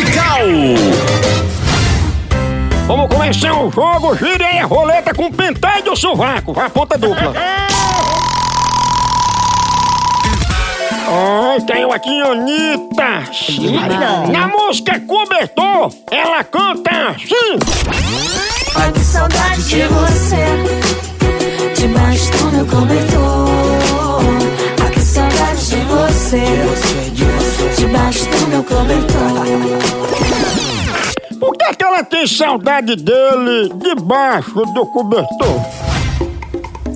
musical. Vamos começar o jogo, girei a roleta com o penteio do sovaco, vai a ponta dupla. Oh, tenho aqui Anitta! Na música Cobertor, ela canta assim! Ai, que saudade de você, debaixo do meu cobertor. Ela tem saudade dele debaixo do cobertor?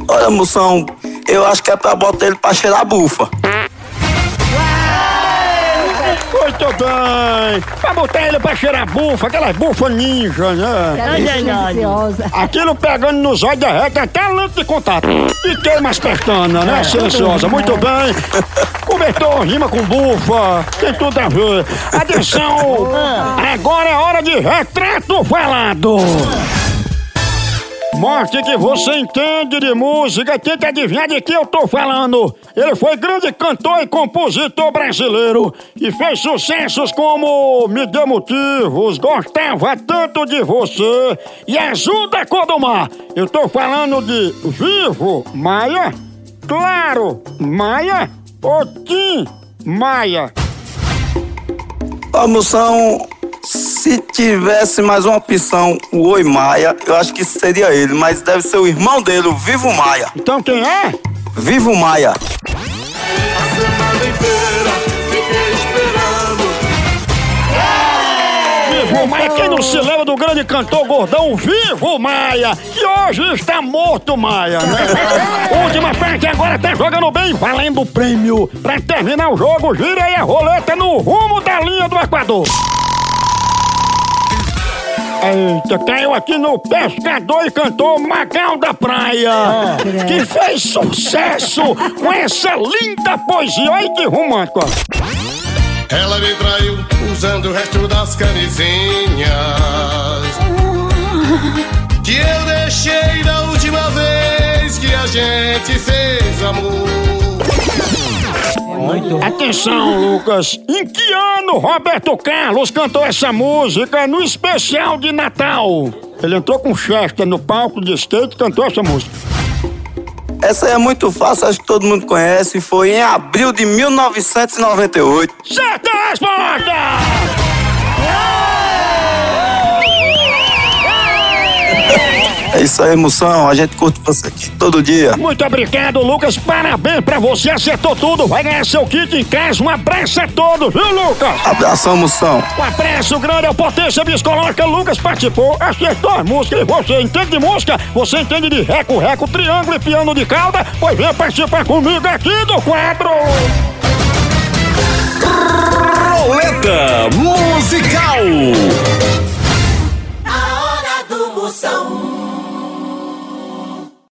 Olha, moção, eu acho que é pra botar ele pra cheirar bufa. Muito bem! Pra botar ele pra cheirar bufa, aquelas bufas ninja, né? Aquilo pegando nos olhos derrete até lente de contato. E queima as pestanas, né? Silenciosa. Muito bem. Cobertor rima com bufa. Tem tudo a ver. Atenção! Agora é hora de retrato falado. Mostre que você entende de música, tenta adivinhar de que eu tô falando. Ele foi grande cantor e compositor brasileiro e fez sucessos como Me Deu Motivos, Gostava Tanto de Você e Azul da Cor do. Eu tô falando de Vivo Maia, Claro Maia ou Tim Maia. Ó, moção, se tivesse mais uma opção, o Oi Maia, eu acho que seria ele, mas deve ser o irmão dele, o Vivo Maia. Então quem é? Vivo Maia. Vivo Maia, quem não se lembra do grande cantor gordão Vivo Maia, que hoje está morto Maia, né? Última parte agora tá jogando bem, valendo o prêmio. Pra terminar o jogo, gira aí a roleta no rumo da linha do Equador. Eita, caiu aqui no pescador e cantor Magal da Praia, que fez sucesso com essa linda poesia. Olha que romântico. Ela me traiu usando o resto das camisinhas Que eu deixei da última vez que a gente fez amor Atenção, Lucas. Em que ano Roberto Carlos cantou essa música no especial de Natal? Ele entrou com Chester no palco de skate e cantou essa música. Essa é muito fácil, acho que todo mundo conhece. Foi em abril de 1998. Certa resposta! É isso aí, moção. A gente curte você aqui todo dia. Muito obrigado, Lucas. Parabéns pra você. Acertou tudo. Vai ganhar seu kit em casa. Um abraço a todos, viu, Lucas? Abração, moção. Um abraço grande ao Potência Biscológica. Lucas participou, acertou música. Você entende de música? Você entende de reco, reco, triângulo e piano de calda? Pois vem participar comigo aqui do quadro. Roleta Musical.